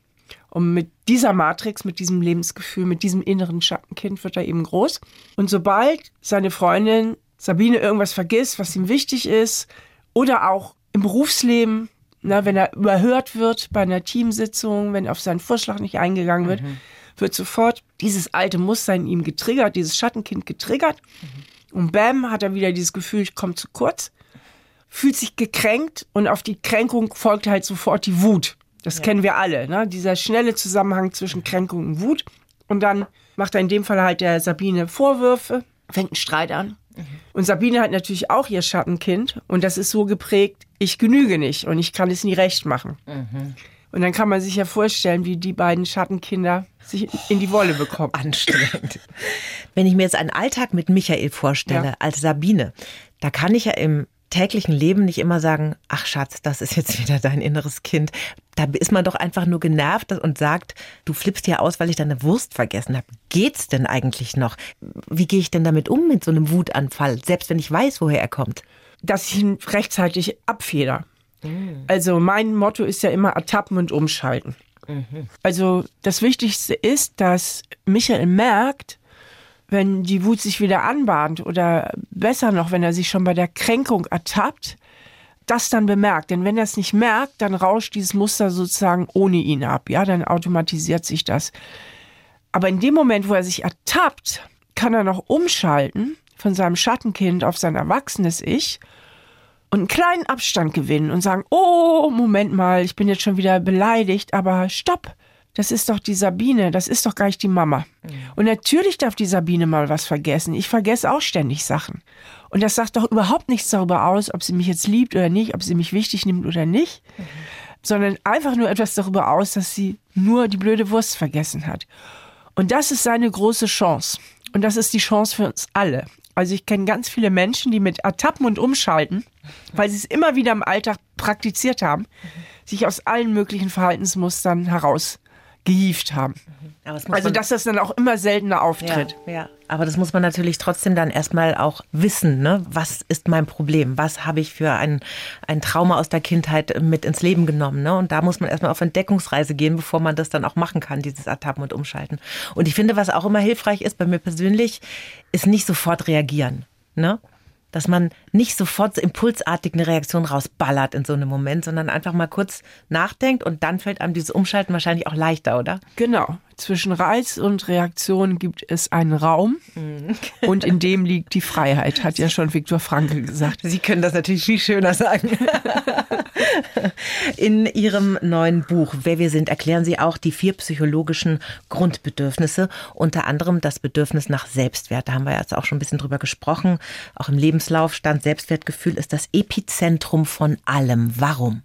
Und mit dieser Matrix, mit diesem Lebensgefühl, mit diesem inneren Schattenkind wird er eben groß. Und sobald seine Freundin Sabine irgendwas vergisst, was ihm wichtig ist, oder auch im Berufsleben, na, wenn er überhört wird bei einer Teamsitzung, wenn auf seinen Vorschlag nicht eingegangen wird, mhm. wird sofort dieses alte Muster in ihm getriggert, dieses Schattenkind getriggert. Mhm. Und bam, hat er wieder dieses Gefühl, ich komme zu kurz, fühlt sich gekränkt und auf die Kränkung folgt halt sofort die Wut. Das ja. kennen wir alle, ne? dieser schnelle Zusammenhang zwischen Kränkung und Wut. Und dann macht er in dem Fall halt der Sabine Vorwürfe, fängt einen Streit an. Mhm. Und Sabine hat natürlich auch ihr Schattenkind und das ist so geprägt, ich genüge nicht und ich kann es nie recht machen. Mhm. Und dann kann man sich ja vorstellen, wie die beiden Schattenkinder sich in die Wolle bekommen. Anstrengend. Wenn ich mir jetzt einen Alltag mit Michael vorstelle, ja. als Sabine, da kann ich ja im täglichen Leben nicht immer sagen, ach Schatz, das ist jetzt wieder dein inneres Kind. Da ist man doch einfach nur genervt und sagt, du flippst hier aus, weil ich deine Wurst vergessen habe. Geht's denn eigentlich noch? Wie gehe ich denn damit um mit so einem Wutanfall, selbst wenn ich weiß, woher er kommt? Dass ich ihn rechtzeitig abfeder. Mhm. Also mein Motto ist ja immer ertappen und umschalten. Mhm. Also das Wichtigste ist, dass Michael merkt, wenn die Wut sich wieder anbahnt oder besser noch, wenn er sich schon bei der Kränkung ertappt, das dann bemerkt. Denn wenn er es nicht merkt, dann rauscht dieses Muster sozusagen ohne ihn ab. Ja, dann automatisiert sich das. Aber in dem Moment, wo er sich ertappt, kann er noch umschalten von seinem Schattenkind auf sein erwachsenes Ich und einen kleinen Abstand gewinnen und sagen, oh, Moment mal, ich bin jetzt schon wieder beleidigt, aber stopp das ist doch die Sabine, das ist doch gar nicht die Mama. Mhm. Und natürlich darf die Sabine mal was vergessen. Ich vergesse auch ständig Sachen. Und das sagt doch überhaupt nichts darüber aus, ob sie mich jetzt liebt oder nicht, ob sie mich wichtig nimmt oder nicht, mhm. sondern einfach nur etwas darüber aus, dass sie nur die blöde Wurst vergessen hat. Und das ist seine große Chance. Und das ist die Chance für uns alle. Also ich kenne ganz viele Menschen, die mit Ertappen und Umschalten, weil sie es immer wieder im Alltag praktiziert haben, mhm. sich aus allen möglichen Verhaltensmustern heraus gehieft haben. also, dass das dann auch immer seltener auftritt. Ja, ja, aber das muss man natürlich trotzdem dann erstmal auch wissen. Ne? Was ist mein Problem? Was habe ich für ein, ein Trauma aus der Kindheit mit ins Leben genommen? Ne? Und da muss man erstmal auf Entdeckungsreise gehen, bevor man das dann auch machen kann, dieses Ertappen und Umschalten. Und ich finde, was auch immer hilfreich ist bei mir persönlich, ist nicht sofort reagieren. Ne? Dass man nicht sofort so impulsartig eine Reaktion rausballert in so einem Moment, sondern einfach mal kurz nachdenkt und dann fällt einem dieses Umschalten wahrscheinlich auch leichter, oder? Genau. Zwischen Reiz und Reaktion gibt es einen Raum mhm. und in dem liegt die Freiheit, hat ja schon Viktor Frankl gesagt. Sie können das natürlich viel schöner sagen. [LAUGHS] In Ihrem neuen Buch Wer wir sind erklären Sie auch die vier psychologischen Grundbedürfnisse, unter anderem das Bedürfnis nach Selbstwert. Da haben wir jetzt auch schon ein bisschen drüber gesprochen. Auch im Lebenslauf stand Selbstwertgefühl ist das Epizentrum von allem. Warum?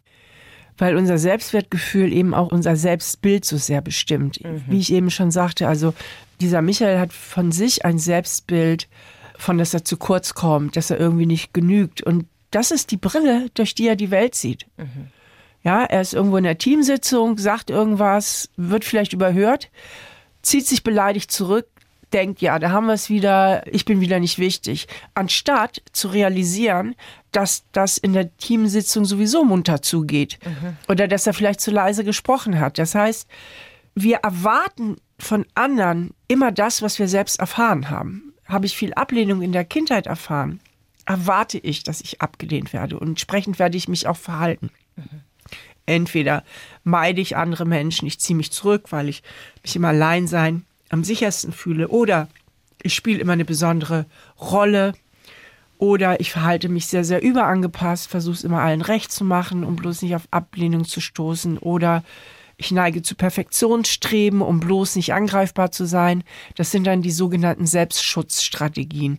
Weil unser Selbstwertgefühl eben auch unser Selbstbild so sehr bestimmt. Mhm. Wie ich eben schon sagte, also dieser Michael hat von sich ein Selbstbild, von dass er zu kurz kommt, dass er irgendwie nicht genügt. Und das ist die Brille, durch die er die Welt sieht. Mhm. Ja, er ist irgendwo in der Teamsitzung, sagt irgendwas, wird vielleicht überhört, zieht sich beleidigt zurück, denkt, ja, da haben wir es wieder, ich bin wieder nicht wichtig. Anstatt zu realisieren, dass das in der Teamsitzung sowieso munter zugeht. Mhm. Oder dass er vielleicht zu leise gesprochen hat. Das heißt, wir erwarten von anderen immer das, was wir selbst erfahren haben. Habe ich viel Ablehnung in der Kindheit erfahren, erwarte ich, dass ich abgelehnt werde. Und entsprechend werde ich mich auch verhalten. Mhm. Entweder meide ich andere Menschen, ich ziehe mich zurück, weil ich mich im Alleinsein am sichersten fühle. Oder ich spiele immer eine besondere Rolle Oder ich verhalte mich sehr, sehr überangepasst, versuche es immer allen recht zu machen, um bloß nicht auf Ablehnung zu stoßen. Oder ich neige zu Perfektionsstreben, um bloß nicht angreifbar zu sein. Das sind dann die sogenannten Selbstschutzstrategien. Mhm.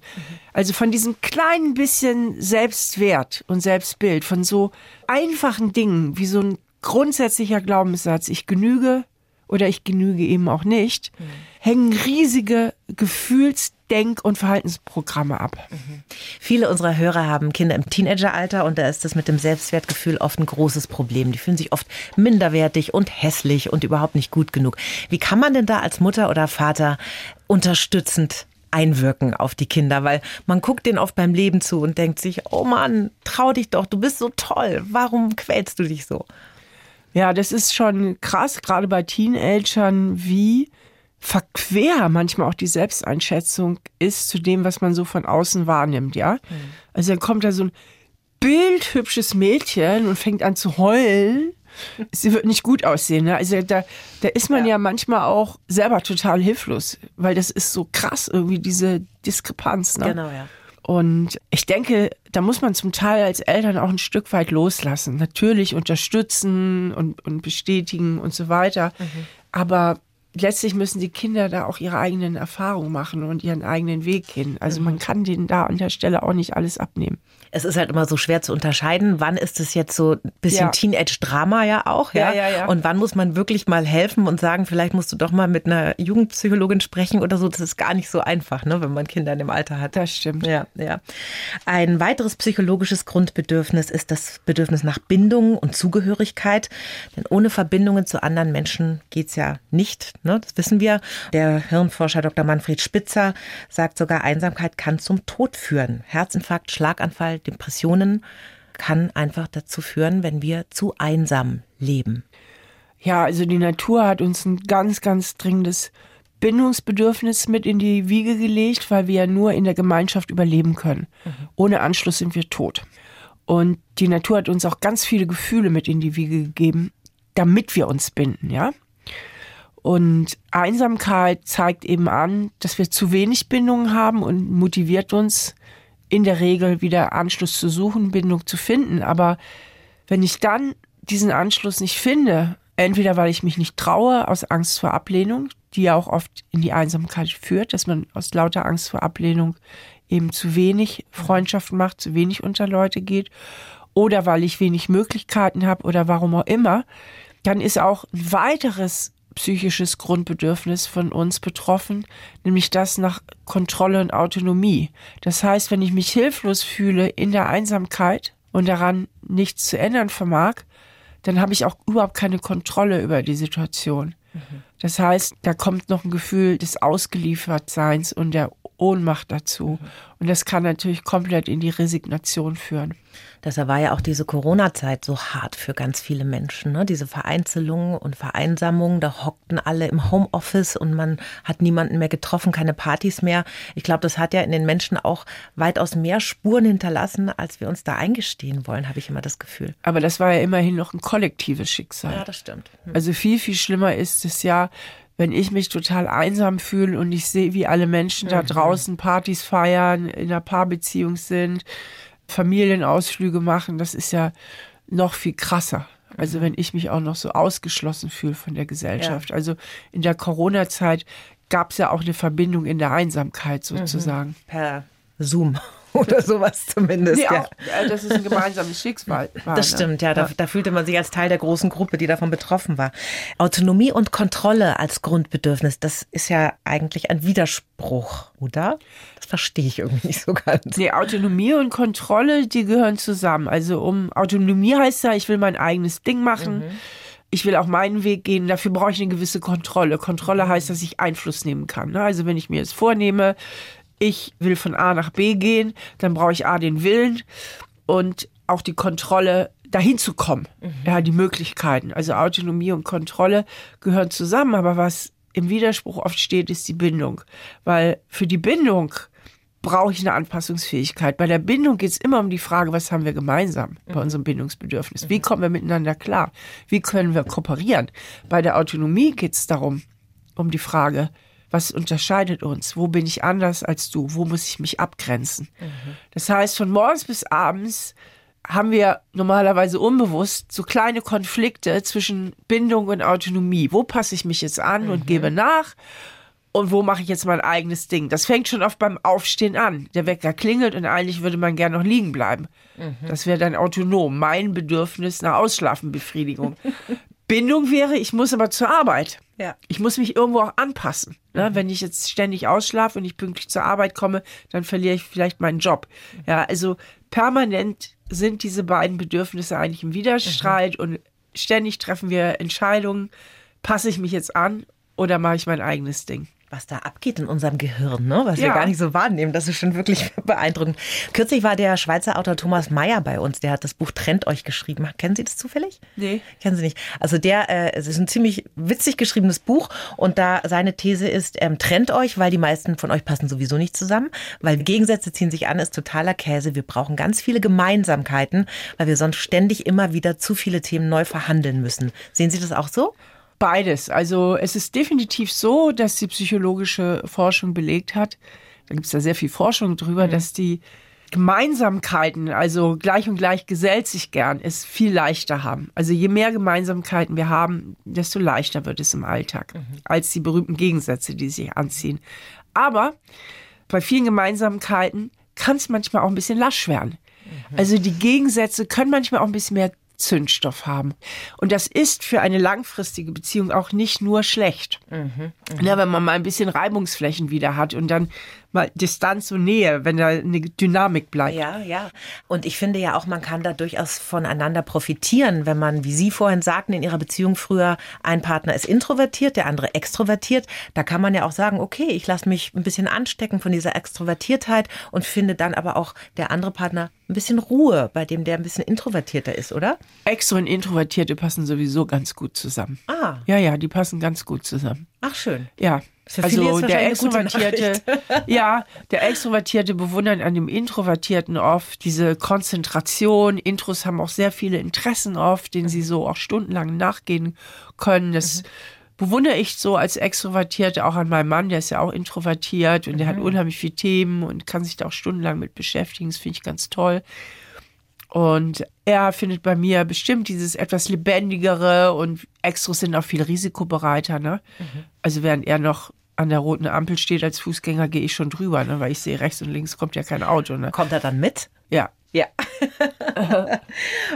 Also von diesem kleinen bisschen Selbstwert und Selbstbild, von so einfachen Dingen wie so ein grundsätzlicher Glaubenssatz, ich genüge oder ich genüge eben auch nicht, mhm. Hängen riesige Gefühls-, Denk- und Verhaltensprogramme ab. Mhm. Viele unserer Hörer haben Kinder im Teenageralter und da ist das mit dem Selbstwertgefühl oft ein großes Problem. Die fühlen sich oft minderwertig und hässlich und überhaupt nicht gut genug. Wie kann man denn da als Mutter oder Vater unterstützend einwirken auf die Kinder, weil man guckt denen oft beim Leben zu und denkt sich, oh Mann, trau dich doch, du bist so toll, warum quälst du dich so? Ja, das ist schon krass, gerade bei Teenagern, wie verquer manchmal auch die Selbsteinschätzung ist zu dem, was man so von außen wahrnimmt, ja. Mhm. Also dann kommt da so ein bildhübsches Mädchen und fängt an zu heulen. [LAUGHS] Sie wird nicht gut aussehen. Ne? Also da, da ist man ja. ja manchmal auch selber total hilflos, weil das ist so krass, irgendwie diese Diskrepanz. Ne? Genau, ja. Und ich denke, da muss man zum Teil als Eltern auch ein Stück weit loslassen. Natürlich unterstützen und, und bestätigen und so weiter. Mhm. Aber letztlich müssen die Kinder da auch ihre eigenen Erfahrungen machen und ihren eigenen Weg gehen. Also man mhm. kann denen da an der Stelle auch nicht alles abnehmen es ist halt immer so schwer zu unterscheiden, wann ist es jetzt so ein bisschen ja. Teenage-Drama ja auch, ja? Ja, ja, ja. Und wann muss man wirklich mal helfen und sagen, vielleicht musst du doch mal mit einer Jugendpsychologin sprechen oder so. Das ist gar nicht so einfach, ne, wenn man Kinder in dem Alter hat. Das stimmt. Ja, ja. Ein weiteres psychologisches Grundbedürfnis ist das Bedürfnis nach Bindung und Zugehörigkeit. Denn ohne Verbindungen zu anderen Menschen geht's ja nicht, ne? Das wissen wir. Der Hirnforscher Dr. Manfred Spitzer sagt sogar, Einsamkeit kann zum Tod führen. Herzinfarkt, Schlaganfall, Depressionen kann einfach dazu führen, wenn wir zu einsam leben. Ja, also die Natur hat uns ein ganz, ganz dringendes Bindungsbedürfnis mit in die Wiege gelegt, weil wir ja nur in der Gemeinschaft überleben können. Mhm. Ohne Anschluss sind wir tot. Und die Natur hat uns auch ganz viele Gefühle mit in die Wiege gegeben, damit wir uns binden, ja. Und Einsamkeit zeigt eben an, dass wir zu wenig Bindungen haben und motiviert uns, in der Regel wieder Anschluss zu suchen, Bindung zu finden. Aber wenn ich dann diesen Anschluss nicht finde, entweder weil ich mich nicht traue, aus Angst vor Ablehnung, die ja auch oft in die Einsamkeit führt, dass man aus lauter Angst vor Ablehnung eben zu wenig Freundschaften macht, zu wenig unter Leute geht, oder weil ich wenig Möglichkeiten habe oder warum auch immer, dann ist auch ein weiteres psychisches Grundbedürfnis von uns betroffen, nämlich das nach Kontrolle und Autonomie. Das heißt, wenn ich mich hilflos fühle in der Einsamkeit und daran nichts zu ändern vermag, dann habe ich auch überhaupt keine Kontrolle über die Situation. Mhm. Das heißt, da kommt noch ein Gefühl des Ausgeliefertseins und der Ohnmacht dazu. Mhm. Und das kann natürlich komplett in die Resignation führen. Deshalb war ja auch diese Corona-Zeit so hart für ganz viele Menschen. Ne? Diese Vereinzelung und Vereinsamung, da hockten alle im Homeoffice und man hat niemanden mehr getroffen, keine Partys mehr. Ich glaube, das hat ja in den Menschen auch weitaus mehr Spuren hinterlassen, als wir uns da eingestehen wollen, habe ich immer das Gefühl. Aber das war ja immerhin noch ein kollektives Schicksal. Ja, das stimmt. Hm. Also viel, viel schlimmer ist es ja, wenn ich mich total einsam fühle und ich sehe, wie alle Menschen da mhm. draußen Partys feiern, in einer Paarbeziehung sind, Familienausflüge machen, das ist ja noch viel krasser. Also wenn ich mich auch noch so ausgeschlossen fühle von der Gesellschaft. Ja. Also in der Corona-Zeit gab es ja auch eine Verbindung in der Einsamkeit mhm. sozusagen. Mhm. Per Zoom. [LAUGHS] oder sowas zumindest. Nee, ja. Auch, das ist ein gemeinsames Schicksal. [LAUGHS] War, das ne? stimmt, ja, da, da, fühlte man sich als Teil der großen Gruppe, die davon betroffen war. Autonomie und Kontrolle als Grundbedürfnis, das ist ja eigentlich ein Widerspruch, oder? Das verstehe ich irgendwie nicht so ganz. Nee, Autonomie und Kontrolle, die gehören zusammen. Also um Autonomie heißt ja, ich will mein eigenes Ding machen. Mhm ich will auch meinen Weg gehen, dafür brauche ich eine gewisse Kontrolle. Kontrolle heißt, dass ich Einfluss nehmen kann. Ne? Also wenn ich mir jetzt vornehme, ich will von A nach B gehen, dann brauche ich A den Willen und auch die Kontrolle, dahin zu kommen. Mhm. Ja, die Möglichkeiten. Also Autonomie und Kontrolle gehören zusammen, aber was im Widerspruch oft steht, ist die Bindung. Weil für die Bindung brauche ich eine Anpassungsfähigkeit. Bei der Bindung geht es immer um die Frage, was haben wir gemeinsam bei mhm. unserem Bindungsbedürfnis? Wie mhm. kommen wir miteinander klar? Wie können wir kooperieren? Bei der Autonomie geht es darum, um die Frage, Was unterscheidet uns? Wo bin ich anders als du? Wo muss ich mich abgrenzen? Das heißt, von morgens bis abends haben wir normalerweise unbewusst so kleine Konflikte zwischen Bindung und Autonomie. Wo passe ich mich jetzt an und gebe nach? Und wo mache ich jetzt mein eigenes Ding? Das fängt schon oft beim Aufstehen an. Der Wecker klingelt und eigentlich würde man gerne noch liegen bleiben. Das wäre dann autonom. Mein Bedürfnis nach Ausschlafenbefriedigung. [LAUGHS] Bindung wäre, ich muss aber zur Arbeit. Ja. Ich muss mich irgendwo auch anpassen. Ne? Wenn ich jetzt ständig ausschlafe und nicht pünktlich zur Arbeit komme, dann verliere ich vielleicht meinen Job. Ja, also permanent sind diese beiden Bedürfnisse eigentlich im Widerstreit und ständig treffen wir Entscheidungen. Passe ich mich jetzt an oder mache ich mein eigenes Ding? Was da abgeht in unserem Gehirn, ne? was wir Ja. gar nicht so wahrnehmen. Das ist schon wirklich [LAUGHS] beeindruckend. Kürzlich war der Schweizer Autor Thomas Mayer bei uns. Der hat das Buch Trennt euch geschrieben. Kennen Sie das zufällig? Nee. Kennen Sie nicht. Also der, äh, es ist ein ziemlich witzig geschriebenes Buch und da seine These ist, ähm, trennt euch, weil die meisten von euch passen sowieso nicht zusammen, weil Gegensätze ziehen sich an, ist totaler Käse. Wir brauchen ganz viele Gemeinsamkeiten, weil wir sonst ständig immer wieder zu viele Themen neu verhandeln müssen. Sehen Sie das auch so? Beides. Also es ist definitiv so, dass die psychologische Forschung belegt hat, da gibt es ja sehr viel Forschung drüber, dass die Gemeinsamkeiten, also gleich und gleich gesellt sich gern, es viel leichter haben. Also je mehr Gemeinsamkeiten wir haben, desto leichter wird es im Alltag, als die berühmten Gegensätze, die sich anziehen. Aber bei vielen Gemeinsamkeiten kann es manchmal auch ein bisschen lasch werden. Also die Gegensätze können manchmal auch ein bisschen mehr Zündstoff haben. Und das ist für eine langfristige Beziehung auch nicht nur schlecht. Ja, wenn man mal ein bisschen Reibungsflächen wieder hat und dann mal Distanz und Nähe, wenn da eine Dynamik bleibt. Ja, ja. Und ich finde ja auch, man kann da durchaus voneinander profitieren, wenn man, wie Sie vorhin sagten, in Ihrer Beziehung früher, ein Partner ist introvertiert, der andere extrovertiert. Da kann man ja auch sagen, okay, ich lasse mich ein bisschen anstecken von dieser Extrovertiertheit und finde dann aber auch der andere Partner ein bisschen Ruhe, bei dem der ein bisschen introvertierter ist, oder? Extro und Introvertierte passen sowieso ganz gut zusammen. Ah. Ja, ja, die passen ganz gut zusammen. Ach, schön. Ja. Also der Extrovertierte, [LAUGHS] ja, der Extrovertierte bewundert an dem Introvertierten oft diese Konzentration. Intros haben auch sehr viele Interessen oft, denen sie so auch stundenlang nachgehen können. Das bewundere ich so als Extrovertierte auch an meinem Mann, der ist ja auch introvertiert und der hat unheimlich viele Themen und kann sich da auch stundenlang mit beschäftigen. Das finde ich ganz toll. Und er findet bei mir bestimmt dieses etwas lebendigere und Extros sind auch viel risikobereiter. Ne? Also während er noch an der roten Ampel steht als Fußgänger, gehe ich schon drüber, ne? weil ich sehe, rechts und links kommt ja kein Auto. Ne? Kommt er dann mit? Ja. Ja. [LAUGHS]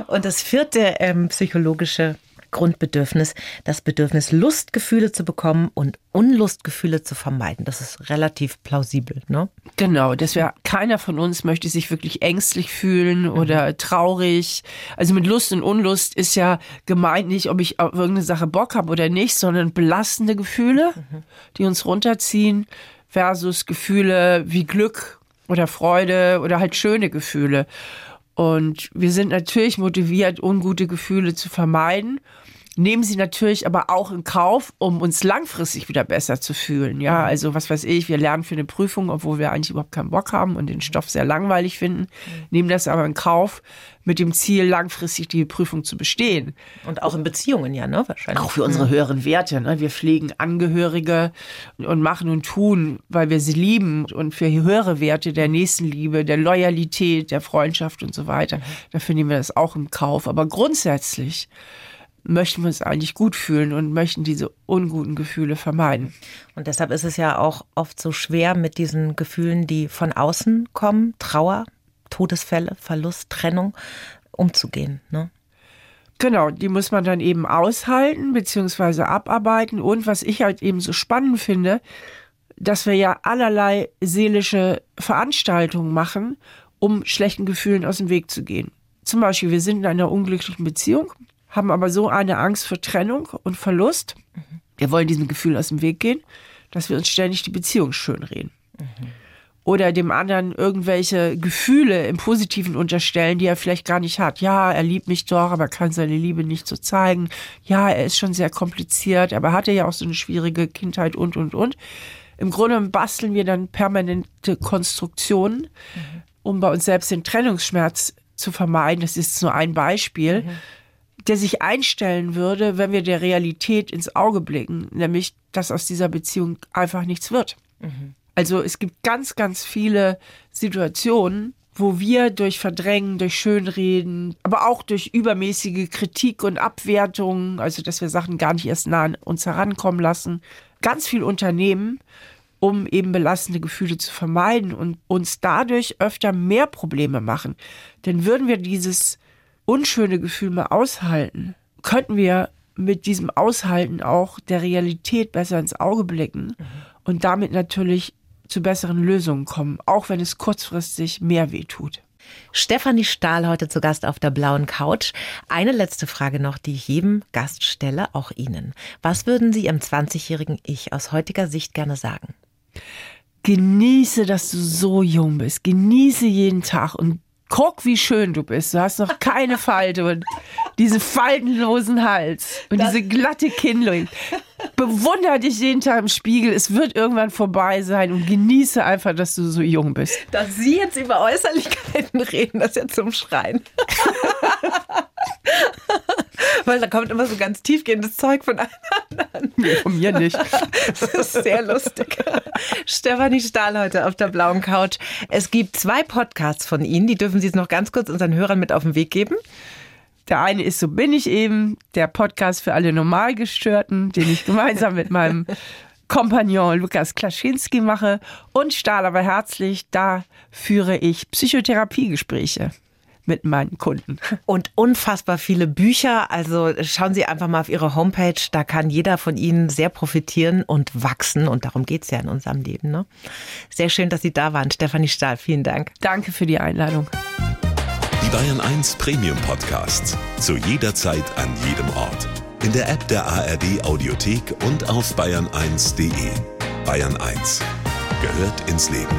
Und das vierte ähm, psychologische Grundbedürfnis, das Bedürfnis, Lustgefühle zu bekommen und Unlustgefühle zu vermeiden. Das ist relativ plausibel, ne? Genau, dass wir keiner von uns möchte sich wirklich ängstlich fühlen oder traurig. Also mit Lust und Unlust ist ja gemeint nicht, ob ich auf irgendeine Sache Bock habe oder nicht, sondern belastende Gefühle, die uns runterziehen, versus Gefühle wie Glück oder Freude oder halt schöne Gefühle. Und wir sind natürlich motiviert, ungute Gefühle zu vermeiden, nehmen sie natürlich aber auch in Kauf, um uns langfristig wieder besser zu fühlen. Ja, also was weiß ich, wir lernen für eine Prüfung, obwohl wir eigentlich überhaupt keinen Bock haben und den Stoff sehr langweilig finden, nehmen das aber in Kauf mit dem Ziel, langfristig die Prüfung zu bestehen. Und auch in Beziehungen, ja, ne? Wahrscheinlich. Auch für unsere höheren Werte. Ne? Wir pflegen Angehörige und machen und tun, weil wir sie lieben und für höhere Werte der Nächstenliebe, der Loyalität, der Freundschaft und so weiter. Dafür nehmen wir das auch im Kauf. Aber grundsätzlich möchten wir uns eigentlich gut fühlen und möchten diese unguten Gefühle vermeiden. Und deshalb ist es ja auch oft so schwer mit diesen Gefühlen, die von außen kommen, Trauer, Todesfälle, Verlust, Trennung, umzugehen, ne? Genau, die muss man dann eben aushalten bzw. abarbeiten. Und was ich halt eben so spannend finde, dass wir ja allerlei seelische Veranstaltungen machen, um schlechten Gefühlen aus dem Weg zu gehen. Zum Beispiel, wir sind in einer unglücklichen Beziehung, haben aber so eine Angst vor Trennung und Verlust. Wir wollen diesem Gefühl aus dem Weg gehen, dass wir uns ständig die Beziehung schönreden. Oder dem anderen irgendwelche Gefühle im Positiven unterstellen, die er vielleicht gar nicht hat. Ja, er liebt mich doch, aber kann seine Liebe nicht so zeigen. Ja, er ist schon sehr kompliziert, aber hatte ja auch so eine schwierige Kindheit und, und, und. Im Grunde basteln wir dann permanente Konstruktionen, um bei uns selbst den Trennungsschmerz zu vermeiden. Das ist nur ein Beispiel. Der sich einstellen würde, wenn wir der Realität ins Auge blicken, nämlich, dass aus dieser Beziehung einfach nichts wird. Mhm. Also es gibt ganz, ganz viele Situationen, wo wir durch Verdrängen, durch Schönreden, aber auch durch übermäßige Kritik und Abwertung, also dass wir Sachen gar nicht erst nah an uns herankommen lassen, ganz viel unternehmen, um eben belastende Gefühle zu vermeiden und uns dadurch öfter mehr Probleme machen. Denn würden wir dieses unschöne Gefühl mal aushalten, könnten wir mit diesem Aushalten auch der Realität besser ins Auge blicken mhm. und damit natürlich zu besseren Lösungen kommen, auch wenn es kurzfristig mehr weh tut. Stefanie Stahl heute zu Gast auf der blauen Couch. Eine letzte Frage noch, die ich jedem Gast stelle, auch Ihnen. Was würden Sie Ihrem 20-jährigen Ich aus heutiger Sicht gerne sagen? Genieße, dass du so jung bist. Genieße jeden Tag und guck, wie schön du bist. Du hast noch keine [LAUGHS] Falte und diesen faltenlosen Hals und das diese glatte Kinnlung. Bewunder dich jeden Tag im Spiegel. Es wird irgendwann vorbei sein und genieße einfach, dass du so jung bist. Dass Sie jetzt über Äußerlichkeiten [LAUGHS] reden, das ist ja zum Schreien. [LAUGHS] [LAUGHS] Weil da kommt immer so ganz tiefgehendes Zeug von [LAUGHS] anderen. Nee, von mir nicht. [LAUGHS] Das ist sehr lustig. Stefanie Stahl heute auf der blauen Couch. Es gibt zwei Podcasts von Ihnen, die dürfen Sie jetzt noch ganz kurz unseren Hörern mit auf den Weg geben. Der eine ist So bin ich eben, der Podcast für alle Normalgestörten, den ich gemeinsam mit meinem Kompagnon Lukas Klaschinski mache. Und Stahl aber herzlich, da führe ich Psychotherapiegespräche mit meinen Kunden. [LAUGHS] Und unfassbar viele Bücher. Also schauen Sie einfach mal auf Ihre Homepage. Da kann jeder von Ihnen sehr profitieren und wachsen. Und darum geht es ja in unserem Leben. Ne? Sehr schön, dass Sie da waren. Stefanie Stahl, vielen Dank. Danke für die Einladung. Die Bayern 1 Premium Podcasts. Zu jeder Zeit, an jedem Ort. In der App der ARD Audiothek und auf bayern1.de. Bayern 1 gehört ins Leben.